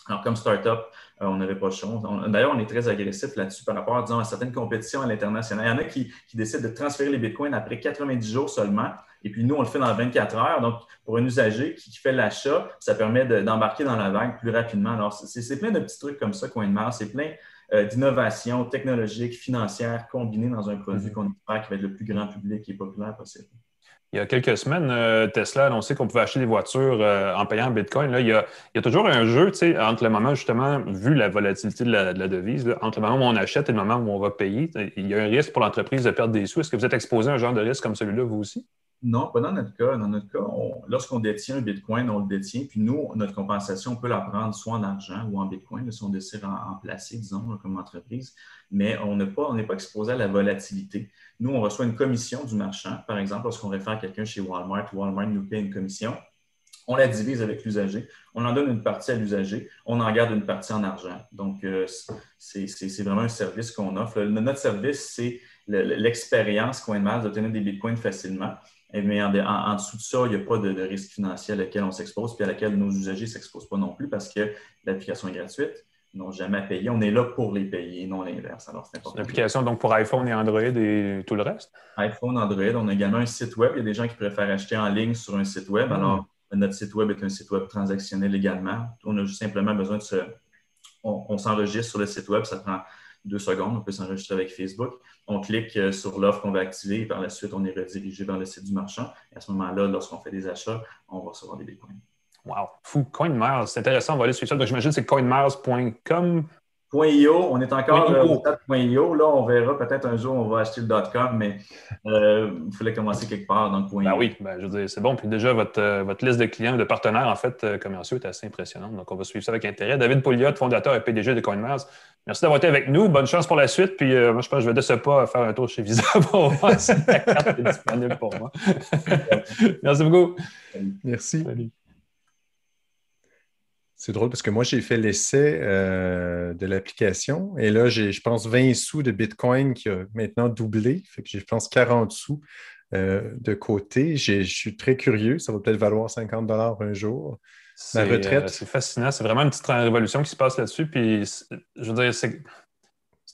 Alors, comme startup, euh, on n'avait pas de chance. D'ailleurs, on est très agressif là-dessus par rapport disons, à certaines compétitions à l'international. Il y en a qui, décident de transférer les bitcoins après 90 jours seulement. Et puis, nous, on le fait dans 24 heures. Donc, pour un usager qui, fait l'achat, ça permet de- d'embarquer dans la vague plus rapidement. Alors, c'est plein de petits trucs comme ça, CoinMars. C'est plein euh, d'innovations technologiques, financières combinées dans un produit Mhm. qu'on espère qui va être le plus grand public et populaire possible. Il y a quelques semaines, euh, Tesla a annoncé qu'on pouvait acheter des voitures euh, en payant en Bitcoin. Là, il, y a, il y a toujours un jeu entre le moment, justement, vu la volatilité de la, de la devise, là, entre le moment où on achète et le moment où on va payer. Il y a un risque pour l'entreprise de perdre des sous. Est-ce que vous êtes exposé à un genre de risque comme celui-là, vous aussi? Non, pas dans notre cas. Dans notre cas, on- lorsqu'on détient un Bitcoin, on le détient. Puis nous, notre compensation, on peut la prendre soit en argent ou en Bitcoin, si on décide en, en placer, disons, comme entreprise. Mais on n'est pas, pas exposé à la volatilité. Nous, on reçoit une commission du marchand. Par exemple, lorsqu'on réfère quelqu'un chez Walmart, Walmart nous paie une commission. On la divise avec l'usager. On en donne une partie à l'usager. On en garde une partie en argent. Donc, euh, c'est vraiment un service qu'on offre. Notre service, c'est le- le- l'expérience CoinMars d'obtenir des bitcoins facilement. Et Mais en, en- en dessous de ça, il n'y a pas de, de risque financier à on s'expose, puis à laquelle nos usagers ne s'exposent pas non plus parce que l'application est gratuite. Ils n'ont jamais à payer. On est là pour les payer, non l'inverse. Alors, c'est important. une application donc pour iPhone et Android et tout le reste? iPhone, Android. On a également un site web. Il y a des gens qui préfèrent acheter en ligne sur un site web. Mm. Alors, notre site web est un site web transactionnel également. On a juste simplement besoin de se. On, on s'enregistre sur le site web, ça prend deux secondes. On peut s'enregistrer avec Facebook. On clique euh, sur l'offre qu'on va activer et par la suite, on est redirigé vers le site du marchand. Et à ce moment-là, lorsqu'on fait des achats, on va recevoir des bitcoins. Wow! Fou! CoinMars, c'est intéressant, on va aller suivre ça. Donc, j'imagine que c'est coinmars.com. .io, on est encore euh, io. au stade .io. Là, on verra peut-être un jour, on va acheter le .com, mais euh, il fallait commencer quelque part dans le point Ben .io. oui, ben, je veux dire, c'est bon. Puis déjà, votre, votre liste de clients, de partenaires, en fait, commerciaux est assez impressionnante. Donc, on va suivre ça avec intérêt. David Pouliot, fondateur et PDG de CoinMars. Merci d'avoir été avec nous. Bonne chance pour la suite. Puis, euh, moi, je pense que je vais de ce pas faire un tour chez Visa pour voir si la carte est disponible pour moi. Merci beaucoup. Merci. Salut. C'est drôle parce que moi, j'ai fait l'essai euh, de l'application et là, j'ai, je pense, 20 sous de Bitcoin qui a maintenant doublé. Fait que j'ai, je pense, 40 sous euh, de côté. J'ai- je suis très curieux. Ça va peut-être valoir 50 un jour. C'est, retraite. euh, c'est fascinant. C'est vraiment une petite révolution qui se passe là-dessus. Puis, c'est- je veux dire, c'est,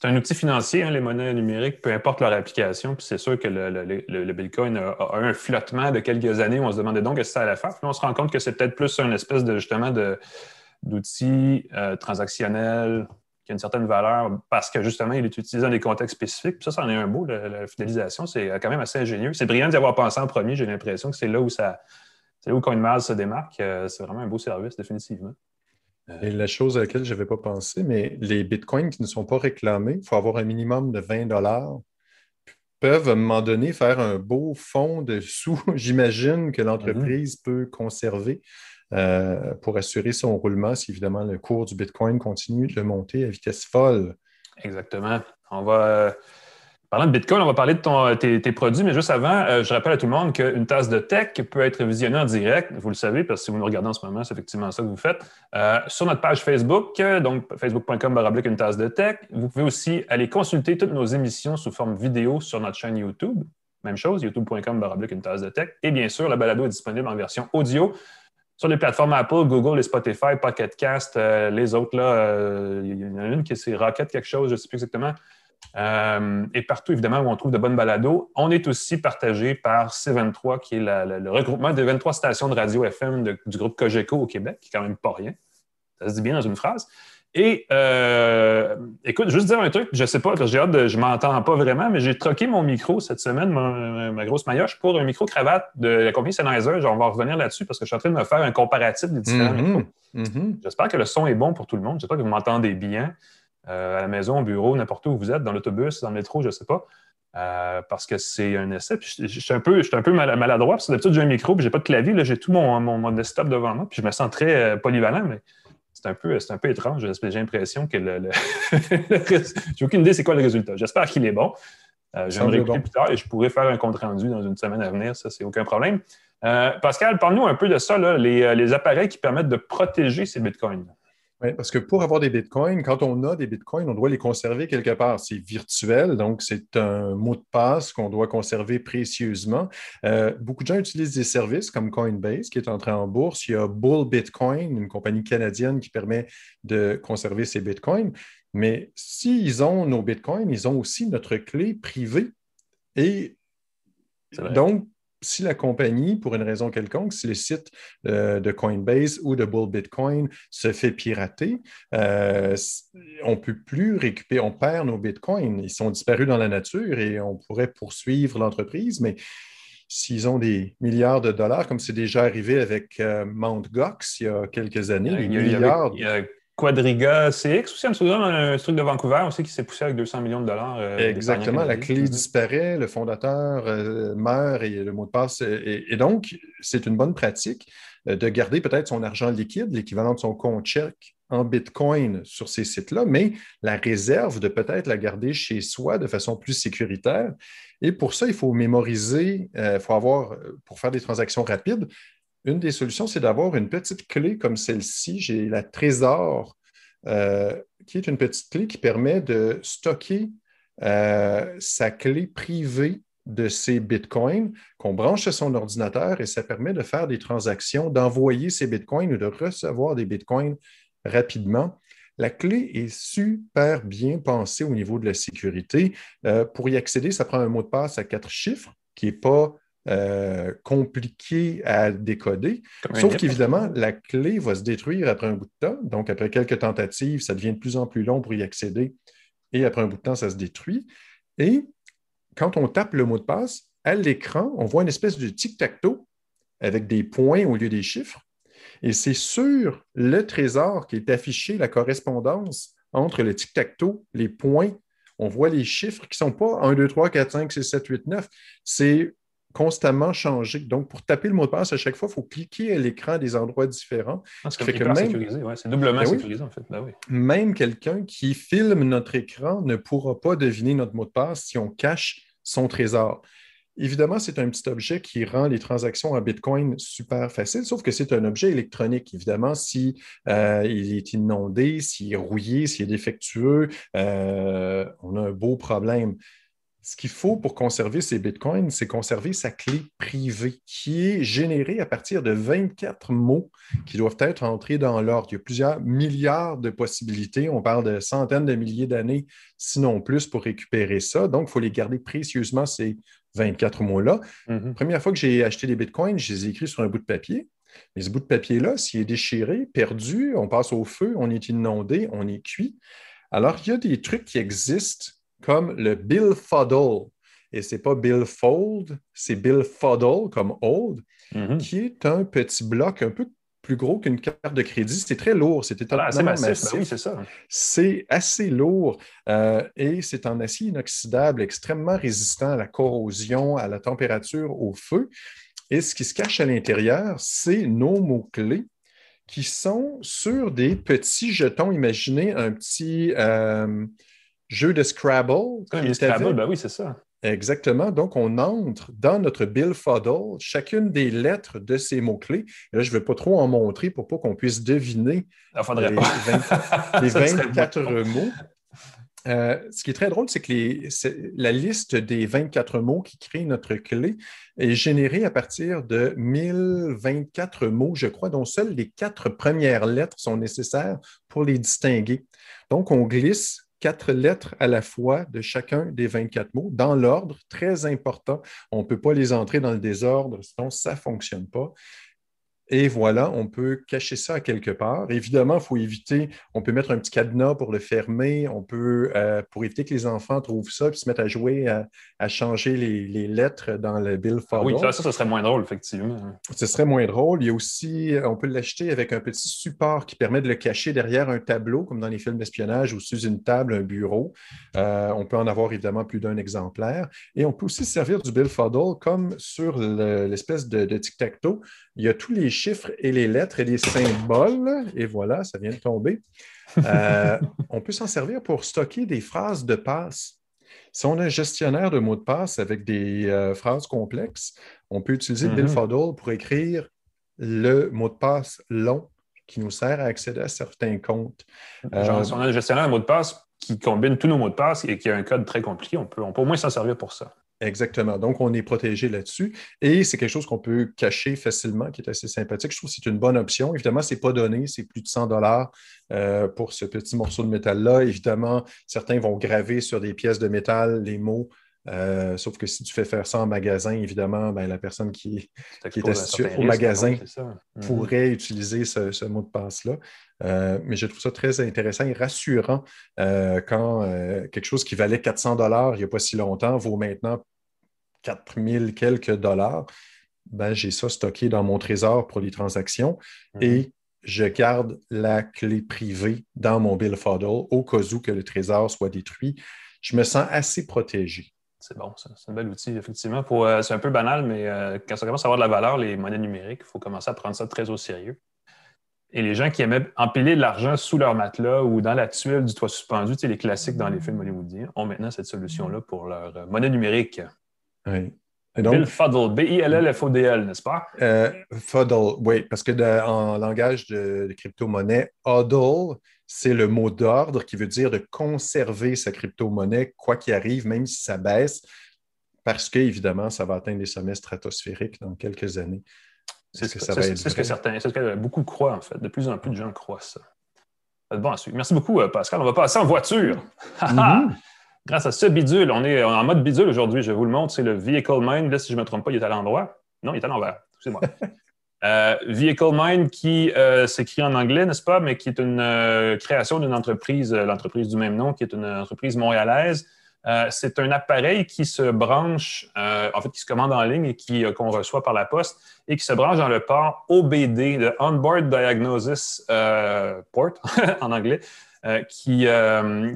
un outil financier, hein, les monnaies numériques, peu importe leur application. Puis, c'est sûr que le, le- le- le Bitcoin a, un flottement de quelques années où on se demandait donc qu'est-ce que ça allait faire. Puis là, on se rend compte que c'est peut-être plus une espèce de, justement, de, d'outil euh, transactionnel qui a une certaine valeur parce que justement, il est utilisé dans des contextes spécifiques. Puis ça, c'en est un beau, la, la fidélisation. C'est quand même assez ingénieux. C'est brillant d'y avoir pensé en premier. J'ai l'impression que c'est là où ça. C'est là où se démarque. Euh, C'est vraiment un beau service, définitivement. Et la chose à laquelle je n'avais pas pensé, mais les bitcoins qui ne sont pas réclamés, il faut avoir un minimum de 20 peuvent à un moment donné faire un beau fonds de sous, j'imagine, que l'entreprise peut conserver euh, pour assurer son roulement si évidemment le cours du bitcoin continue de monter à vitesse folle. Exactement. On va. Euh, Parlant de Bitcoin, on va parler de ton, tes, produits, mais juste avant, euh, je rappelle à tout le monde qu'une tasse de tech peut être visionnée en direct, vous le savez, parce que si vous nous regardez en ce moment, c'est effectivement ça que vous faites, euh, sur notre page Facebook, donc facebook.com une tasse de tech. Vous pouvez aussi aller consulter toutes nos émissions sous forme vidéo sur notre chaîne YouTube. Même chose, youtube.com une tasse de tech. Et bien sûr, la balado est disponible en version audio sur les plateformes Apple, Google et Spotify, Pocket Cast, euh, les autres, là, il y en a une qui est Rocket quelque chose, je ne sais plus exactement. Euh, et partout, évidemment, où on trouve de bonnes balados. On est aussi partagé par C23, qui est le regroupement des 23 stations de radio FM du groupe Cogeco au Québec, qui est quand même pas rien. Ça se dit bien dans une phrase. Et euh, écoute, juste dire un truc, je sais pas, j'ai hâte de, je m'entends pas vraiment, mais j'ai troqué mon micro cette semaine, ma, grosse maillotche, pour un micro-cravate de la compagnie Sennheiser. on va revenir là-dessus parce que je suis en train de me faire un comparatif des différents mm-hmm. micros. Mm-hmm. J'espère que le son est bon pour tout le monde. J'espère que vous m'entendez bien. Euh, à la maison, au bureau, n'importe où vous êtes, dans l'autobus, dans le métro, je ne sais pas. Euh, parce que c'est un essai. je, suis un peu, un peu maladroit, parce que d'habitude, j'ai un micro, puis j'ai pas de clavier, j'ai tout mon, mon, desktop devant moi, puis je me sens très euh, polyvalent, mais c'est un peu, un peu étrange. J'ai l'impression que le. j'ai aucune idée c'est quoi le résultat. J'espère qu'il est bon. je vais me réécouter plus tard et je pourrais faire un compte-rendu dans une semaine à venir, ça, c'est aucun problème. Pascal, parle-nous un peu de ça, les, les, appareils qui permettent de protéger ces bitcoins. Oui, parce que pour avoir des bitcoins, quand on a des bitcoins, on doit les conserver quelque part. C'est virtuel, donc c'est un mot de passe qu'on doit conserver précieusement. Euh, beaucoup de gens utilisent des services comme Coinbase, qui est entré en bourse. Il y a Bull Bitcoin, une compagnie canadienne qui permet de conserver ces bitcoins. Mais s'ils ont nos bitcoins, ils ont aussi notre clé privée. Et donc, si la compagnie, pour une raison quelconque, si le site euh, de Coinbase ou de Bull Bitcoin se fait pirater, euh, on ne peut plus récupérer, on perd nos bitcoins. Ils sont disparus dans la nature et on pourrait poursuivre l'entreprise, mais s'ils ont des milliards de dollars, comme c'est déjà arrivé avec euh, Mt. Gox il y a quelques années, il y a, Quadriga CX aussi, un truc de Vancouver aussi qui s'est poussé avec 200 millions de dollars. Euh, Exactement, la clé disparaît, le fondateur euh, meurt et le mot de passe. Et, donc, c'est une bonne pratique euh, de garder peut-être son argent liquide, l'équivalent de son compte chèque en Bitcoin sur ces sites-là, mais la réserve de peut-être la garder chez soi de façon plus sécuritaire. Et pour ça, il faut mémoriser, il faut avoir, pour faire des transactions rapides, une des solutions, c'est d'avoir une petite clé comme celle-ci. J'ai la Trésor, euh, qui est une petite clé qui permet de stocker euh, sa clé privée de ses bitcoins qu'on branche sur son ordinateur et ça permet de faire des transactions, d'envoyer ces bitcoins ou de recevoir des bitcoins rapidement. La clé est super bien pensée au niveau de la sécurité. Euh, pour y accéder, ça prend un mot de passe à quatre chiffres qui n'est pas euh, compliqué à décoder. Sauf qu'évidemment, la clé va se détruire après un bout de temps. Donc, après quelques tentatives, ça devient de plus en plus long pour y accéder. Et après un bout de temps, ça se détruit. Et quand on tape le mot de passe, à l'écran, on voit une espèce de tic-tac-toe avec des points au lieu des chiffres. Et c'est sur le trésor qui est affiché la correspondance entre le tic-tac-toe, les points. On voit les chiffres qui ne sont pas 1, 2, 3, 4, 5, 6, 7, 8, 9. C'est constamment changer. Donc, pour taper le mot de passe, à chaque fois, il faut cliquer à l'écran des endroits différents. Ah, c'est doublement ben sécurisé, en fait. Ben même quelqu'un qui filme notre écran ne pourra pas deviner notre mot de passe si on cache son trésor. Évidemment, c'est un petit objet qui rend les transactions en Bitcoin super faciles, sauf que c'est un objet électronique. Évidemment, s'il si, euh, est inondé, s'il est rouillé, s'il est défectueux, euh, on a un beau problème. Ce qu'il faut pour conserver ces bitcoins, c'est conserver sa clé privée qui est générée à partir de 24 mots qui doivent être entrés dans l'ordre. Il y a plusieurs milliards de possibilités. On parle de centaines de milliers d'années, sinon plus, pour récupérer ça. Donc, il faut les garder précieusement, ces 24 mots-là. Mm-hmm. Première fois que j'ai acheté des bitcoins, je les ai écrits sur un bout de papier. Mais ce bout de papier-là, s'il est déchiré, perdu, on passe au feu, on est inondé, on est cuit. Alors, il y a des trucs qui existent comme le Bill Fuddle. Et ce n'est pas Bill Fold, c'est Bill Fuddle, comme old, mm-hmm. qui est un petit bloc un peu plus gros qu'une carte de crédit. C'est très lourd, c'est assez massif. Ben oui, c'est ça. C'est assez lourd euh, et c'est en acier inoxydable, extrêmement résistant à la corrosion, à la température, au feu. Et ce qui se cache à l'intérieur, c'est nos mots-clés qui sont sur des petits jetons. Imaginez un petit, euh, jeu de Scrabble. Comme les est Scrabble, ben oui, c'est ça. Exactement. Donc, on entre dans notre Bill Fuddle chacune des lettres de ces mots-clés. Et là, je ne vais pas trop en montrer pour pas qu'on puisse deviner faudrait les, pas. 20 les Ça serait 24 bon. mots. Euh, ce qui est très drôle, c'est que les- la liste des 24 mots qui créent notre clé est générée à partir de 1024 mots, je crois, dont seules les quatre premières lettres sont nécessaires pour les distinguer. Donc, on glisse quatre lettres à la fois de chacun des 24 mots dans l'ordre, très important. On ne peut pas les entrer dans le désordre, sinon ça ne fonctionne pas. Et voilà, on peut cacher ça quelque part. Évidemment, il faut éviter, on peut mettre un petit cadenas pour le fermer, on peut, euh, pour éviter que les enfants trouvent ça, puis se mettre à jouer, à, à changer les, les lettres dans le Bill Ah oui, ça, ça, serait moins drôle, effectivement. Ce serait moins drôle. Il y a aussi, on peut l'acheter avec un petit support qui permet de le cacher derrière un tableau, comme dans les films d'espionnage, ou sous une table, un bureau. Euh, on peut en avoir évidemment plus d'un exemplaire. Et on peut aussi se servir du Bill Fuddle comme sur le- l'espèce de, de tic-tac-toe. Il y a tous les chiffres et les lettres et les symboles. Et voilà, ça vient de tomber. Euh, on peut s'en servir pour stocker des phrases de passe. Si on a un gestionnaire de mots de passe avec des euh, phrases complexes, on peut utiliser Mhm. Fuddle pour écrire le mot de passe long qui nous sert à accéder à certains comptes. Genre, Euh, si on a un gestionnaire de mots de passe qui combine tous nos mots de passe et qui a un code très compliqué, on peut, on peut au moins s'en servir pour ça. Exactement. Donc, on est protégé là-dessus. Et c'est quelque chose qu'on peut cacher facilement, qui est assez sympathique. Je trouve que c'est une bonne option. Évidemment, ce n'est pas donné, c'est plus de 100 dollars euh, pour ce petit morceau de métal-là. Évidemment, certains vont graver sur des pièces de métal les mots. Euh, sauf que si tu fais faire ça en magasin, évidemment, ben, la personne qui Qui est certain au magasin ça. Mhm. pourrait utiliser ce, ce mot de passe-là. Euh, mais je trouve ça très intéressant et rassurant euh, quand quelque chose qui valait 400 dollars il n'y a pas si longtemps vaut maintenant 4000 quelques dollars. Ben, j'ai ça stocké dans mon trésor pour les transactions Mhm. et je garde la clé privée dans mon Bill Fuddle au cas où que le trésor soit détruit. Je me sens assez protégé. C'est bon, c'est un bel outil, effectivement. Euh, c'est un peu banal, mais euh, quand ça commence à avoir de la valeur, les monnaies numériques, il faut commencer à prendre ça très au sérieux. Et les gens qui aimaient empiler de l'argent sous leur matelas ou dans la tuile du toit suspendu, tu sais, les classiques dans les films hollywoodiens, ont maintenant cette solution-là pour leur euh, monnaie numérique. Oui. Et Bill donc, Fuddle, B-I-L-L-F-O-D-L, n'est-ce pas? Fuddle, oui, parce que de- en langage de, de crypto-monnaie, hodl, c'est le mot d'ordre qui veut dire de conserver sa crypto-monnaie, quoi qu'il arrive, même si ça baisse, parce que, évidemment, ça va atteindre des sommets stratosphériques dans quelques années. C'est ce que ce certains, c'est ce que beaucoup croient, en fait. De plus en plus de gens croient ça. Bon. Merci beaucoup, euh, Pascal. On va passer en voiture. Mhm. Grâce à ce bidule, on est en mode bidule aujourd'hui. Je vous le montre. C'est le Vehicle Mind. Là, si je ne me trompe pas, il est à l'endroit. Non, il est à l'envers. Excusez-moi. Euh, Vehicle Mind qui euh, s'écrit en anglais, n'est-ce pas, mais qui est une euh, création d'une entreprise, euh, l'entreprise du même nom, qui est une entreprise montréalaise. C'est un appareil qui se branche, en fait, qui se commande en ligne et qu'on reçoit par la poste et qui se branche dans le port OBD, le On-Board Diagnosis Port en anglais, qui,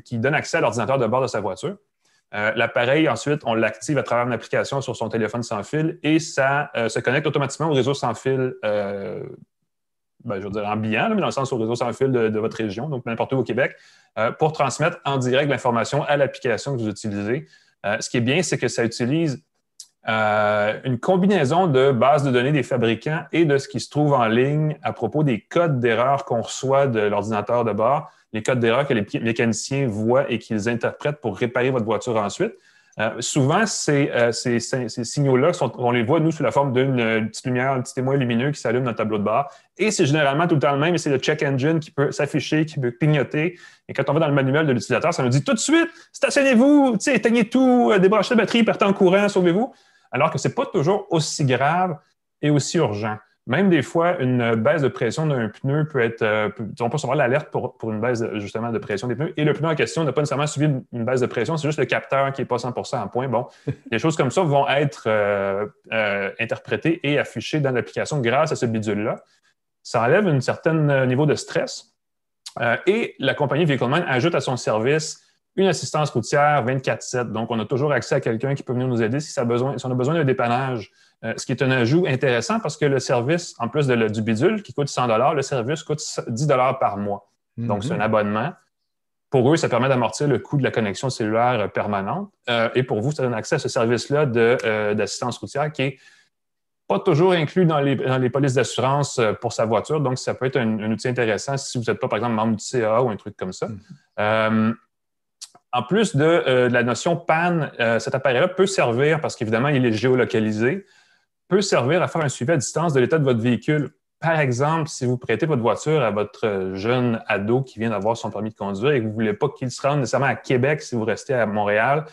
qui donne accès à l'ordinateur de bord de sa voiture. Euh, L'appareil, ensuite, on l'active à travers une application sur son téléphone sans fil et ça euh, se connecte automatiquement au réseau sans fil, euh, ben, je veux dire ambiant, mais dans le sens au réseau sans fil de, votre région, donc n'importe où au Québec, pour transmettre en direct l'information à l'application que vous utilisez. Ce qui est bien, c'est que ça utilise euh, une combinaison de bases de données des fabricants et de ce qui se trouve en ligne à propos des codes d'erreur qu'on reçoit de l'ordinateur de bord, les codes d'erreur que les mécaniciens voient et qu'ils interprètent pour réparer votre voiture ensuite. Euh, souvent, ces, euh, signaux-là, on les voit, nous, sous la forme d'une petite lumière, un petit témoin lumineux qui s'allume dans le tableau de bord. Et c'est généralement tout le temps le même, c'est le check engine qui peut s'afficher, qui peut clignoter. Et quand on va dans le manuel de l'utilisateur, ça nous dit tout de suite, stationnez-vous, éteignez tout, débranchez la batterie, partez en courant, sauvez-vous. Alors que ce n'est pas toujours aussi grave et aussi urgent. Même des fois, une baisse de pression d'un pneu peut être. euh, peut- on peut recevoir l'alerte pour, pour une baisse de- justement de pression des pneus. Et le pneu en question n'a pas nécessairement suivi une, une baisse de pression, c'est juste le capteur qui n'est pas 100% en point. Bon, des choses comme ça vont être euh, euh, interprétées et affichées dans l'application grâce à ce bidule-là. Ça enlève un certain euh, niveau de stress. Et la compagnie VehicleMan ajoute à son service une assistance routière 24-7. Donc, on a toujours accès à quelqu'un qui peut venir nous aider si, ça a besoin, si on a besoin d'un dépannage. Euh, ce qui est un ajout intéressant parce que le service, en plus de le- du bidule qui coûte 100 le service coûte 10 par mois. Donc, c'est un Mhm. abonnement Pour eux, ça permet d'amortir le coût de la connexion cellulaire permanente. et pour vous, ça donne accès à ce service-là d'assistance routière qui est pas toujours inclus dans les, dans les polices d'assurance pour sa voiture. Donc, ça peut être un, outil intéressant si vous n'êtes pas, par exemple, membre du CA ou un truc comme ça. Mm-hmm. En plus de, la notion PAN, cet appareil-là peut servir, parce qu'évidemment, il est géolocalisé, peut servir à faire un suivi à distance de l'état de votre véhicule. Par exemple, si vous prêtez votre voiture à votre jeune ado qui vient d'avoir son permis de conduire et que vous ne voulez pas qu'il se rende nécessairement à Québec si vous restez à Montréal,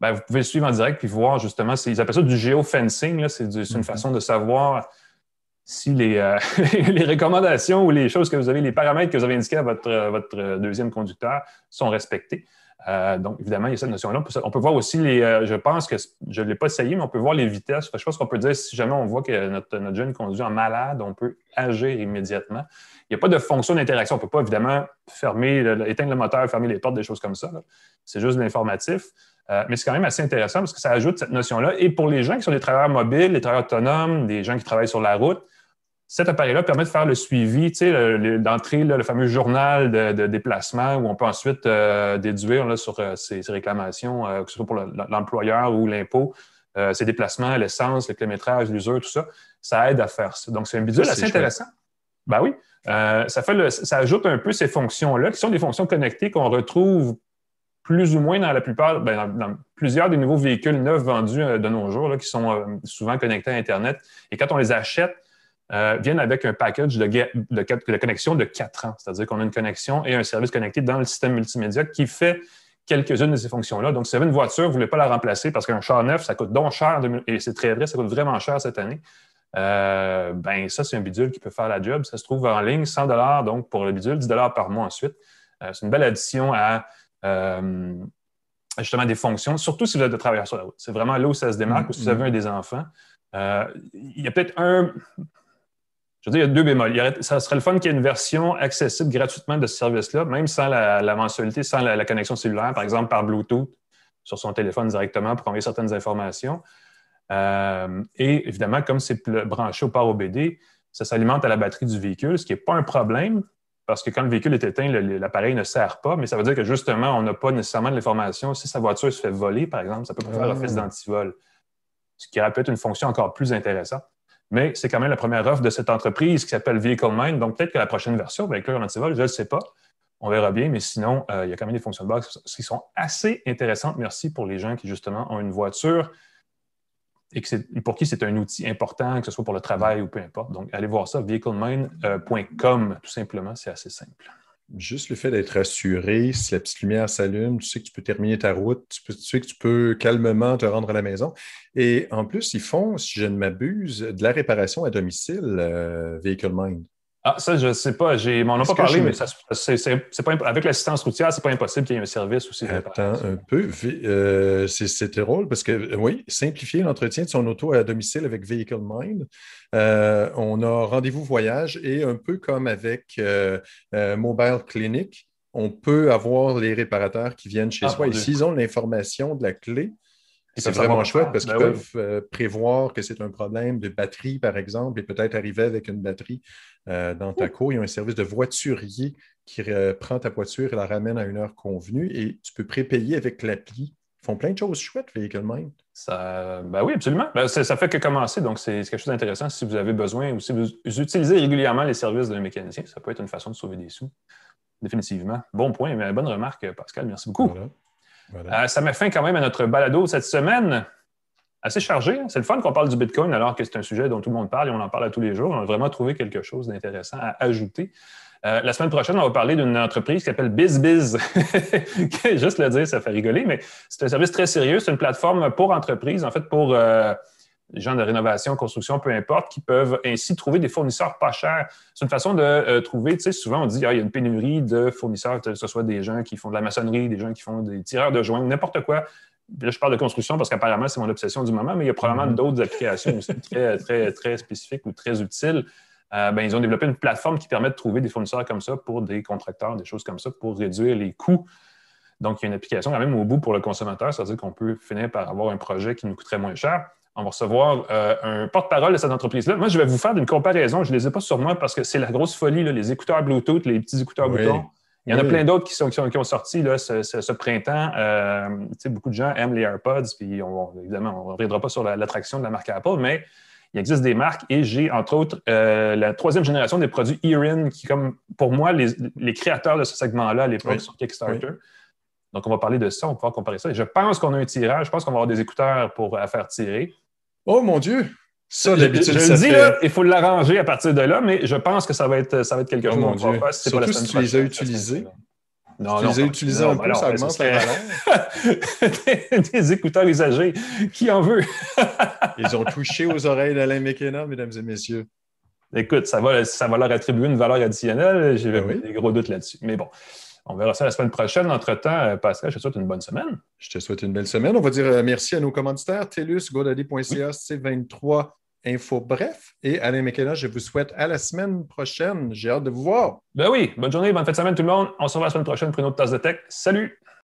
ben, vous pouvez le suivre en direct puis voir justement, ils appellent ça du géofencing. C'est une mm-hmm. façon de savoir si euh, les, recommandations ou les choses que vous avez, les paramètres que vous avez indiqués à votre, votre deuxième conducteur sont respectés. Euh, donc, évidemment, il y a cette notion-là. On peut voir aussi les. Euh, je pense que je ne l'ai pas essayé, mais on peut voir les vitesses. Je pense qu'on peut dire si jamais on voit que notre, jeune conduit en malade, on peut agir immédiatement. Il n'y a pas de fonction d'interaction. On ne peut pas, évidemment, fermer, éteindre le moteur, fermer les portes, des choses comme ça. C'est juste de l'informatif. Euh, mais c'est quand même assez intéressant parce que ça ajoute cette notion-là. Et pour les gens qui sont des travailleurs mobiles, des travailleurs autonomes, des gens qui travaillent sur la route, cet appareil-là permet de faire le suivi, tu sais, d'entrer le, fameux journal de, déplacement où on peut ensuite euh, déduire sur euh, ces, réclamations, euh, que ce soit pour l'employeur ou l'impôt, ces déplacements, l'essence, le kilométrage, l'usure, tout ça. Ça aide à faire ça. Donc, c'est un bidule assez intéressant. Ben oui. ça, fait ça ajoute un peu ces fonctions-là, qui sont des fonctions connectées qu'on retrouve plus ou moins dans la plupart, ben, dans, plusieurs des nouveaux véhicules neufs vendus de nos jours, qui sont souvent connectés à Internet. Et quand on les achète, euh, viennent avec un package de, connexion de 4 ans. C'est-à-dire qu'on a une connexion et un service connecté dans le système multimédia qui fait quelques-unes de ces fonctions-là. Donc, si vous avez une voiture, vous ne voulez pas la remplacer parce qu'un char neuf, ça coûte donc cher, et c'est très vrai, ça coûte vraiment cher cette année. Euh, ben ça, c'est un bidule qui peut faire la job. Ça se trouve en ligne, 100 donc pour le bidule, 10 par mois ensuite. Euh, c'est une belle addition à justement des fonctions, surtout si vous êtes de travailleurs sur la route. C'est vraiment là où ça se démarque, ou si vous avez un des enfants. il y a peut-être un, je veux dire, il y a deux bémols. ça serait le fun qu'il y ait une version accessible gratuitement de ce service-là, même sans la, mensualité, sans la, connexion cellulaire, par exemple par Bluetooth sur son téléphone directement pour envoyer certaines informations. Euh, et évidemment, comme c'est branché au port OBD, ça s'alimente à la batterie du véhicule, ce qui n'est pas un problème parce que quand le véhicule est éteint, l'appareil ne sert pas, mais ça veut dire que justement, on n'a pas nécessairement de l'information. Si sa voiture se fait voler, par exemple, ça peut faire ah. office d'antivol, ce qui aurait peut-être une fonction encore plus intéressante. Mais c'est quand même la première offre de cette entreprise qui s'appelle Vehicle Mind. Donc, peut-être que la prochaine version va inclure l'antivol, je ne sais pas. On verra bien, mais sinon, euh, il y a quand même des fonctions de base qui sont assez intéressantes. Merci pour les gens qui, justement, ont une voiture et, pour qui c'est un outil important, que ce soit pour le travail ou peu importe. Donc, allez voir ça, vehiclemind.com, tout simplement, c'est assez simple. Juste le fait d'être assuré, si la petite lumière s'allume, tu sais que tu peux terminer ta route, tu, sais que tu peux calmement te rendre à la maison. Et en plus, ils font, si je ne m'abuse, de la réparation à domicile, euh, Vehicle Mind. Ah, ça, je ne sais pas. J'ai, on n'a pas parlé, mais c'est, pas, avec l'assistance routière, c'est pas impossible qu'il y ait un service aussi. Attends un peu. Euh, c'est, drôle parce que, oui, simplifier l'entretien de son auto à domicile avec Vehicle Mind. Euh, on a rendez-vous voyage et un peu comme avec euh, Mobile Clinic, on peut avoir les réparateurs qui viennent chez ah, soi et s'ils ont l'information de la clé, c'est vraiment chouette parce ben qu'ils peuvent euh, prévoir que c'est un problème de batterie, par exemple, et peut-être arriver avec une batterie euh, dans ta cour. Il y a un service de voiturier qui euh, prend ta voiture et la ramène à une heure convenue et tu peux prépayer avec l'appli. Ils font plein de choses chouettes, Vehicle Mind. Ça, ben oui, absolument. Ben, ça, fait que commencer, donc c'est quelque chose d'intéressant si vous avez besoin ou si vous utilisez régulièrement les services d'un mécanicien. Ça peut être une façon de sauver des sous. Définitivement. Bon point, mais bonne remarque, Pascal. Merci beaucoup. Euh, ça met fin quand même à notre balado cette semaine. Assez chargé. C'est le fun qu'on parle du Bitcoin alors que c'est un sujet dont tout le monde parle et on en parle à tous les jours. On a vraiment trouvé quelque chose d'intéressant à ajouter. Euh, la semaine prochaine, on va parler d'une entreprise qui s'appelle BizBiz. Juste le dire, ça fait rigoler, mais c'est un service très sérieux. C'est une plateforme pour entreprises, en fait, pour euh, gens de rénovation, construction, peu importe, qui peuvent ainsi trouver des fournisseurs pas chers. C'est une façon de euh, trouver, tu sais, souvent on dit, ah, il y a une pénurie de fournisseurs, que ce soit des gens qui font de la maçonnerie, des gens qui font des tireurs de joints, n'importe quoi. Là, je parle de construction parce qu'apparemment, c'est mon obsession du moment, mais il y a probablement mm-hmm. d'autres applications aussi très, très, très spécifiques ou très utiles. Euh, ben, ils ont développé une plateforme qui permet de trouver des fournisseurs comme ça pour des contracteurs, des choses comme ça, pour réduire les coûts. Donc, il y a une application quand même au bout pour le consommateur, c'est-à-dire qu'on peut finir par avoir un projet qui nous coûterait moins cher on va recevoir euh, un porte-parole de cette entreprise-là. Moi, je vais vous faire une comparaison. Je ne les ai pas sur moi parce que c'est la grosse folie, les écouteurs Bluetooth, les petits écouteurs boutons. Il y en a plein d'autres qui, sont, qui, ont, qui ont sorti là, ce, ce- ce printemps. Euh, beaucoup de gens aiment les AirPods, puis on, évidemment, on ne reviendra pas sur la- l'attraction de la marque Apple, mais il existe des marques et j'ai, entre autres, euh, la troisième génération des produits Erin, qui, comme pour moi, les, les créateurs de ce segment-là à l'époque Oui. sur Kickstarter. Donc, on va parler de ça, on va pouvoir comparer ça. Et je pense qu'on a un tirage, je pense qu'on va avoir des écouteurs pour à faire tirer. Oh mon Dieu! Ça, Je, d'habitude, je ça le dis, fait- là, il faut l'arranger à partir de là, mais je pense que ça va être, ça va être quelque Oh chose qu'on va faire si Surtout si tu les as utilisés. Non, Tu non, les as utilisés un peu, ça augmente la valeur. des, des écouteurs usagés. Qui en veut? Ils ont touché aux oreilles d'Alain McKenna, mesdames et messieurs. Écoute, ça va, ça va leur attribuer une valeur additionnelle. J'ai Ben oui. des gros doutes là-dessus. Mais bon, on verra ça la semaine prochaine. Entre-temps, euh, Pascal, je te souhaite une bonne semaine. Je te souhaite une belle semaine. On va dire euh, merci à nos commanditaires, TELUS, godaddy.ca, C23, Info Bref. Et Alain McKenna, je vous souhaite à la semaine prochaine. J'ai hâte de vous voir. Ben oui, bonne journée, bonne fin de semaine tout le monde. On se revoit la semaine prochaine pour une autre tasse de tech. Salut!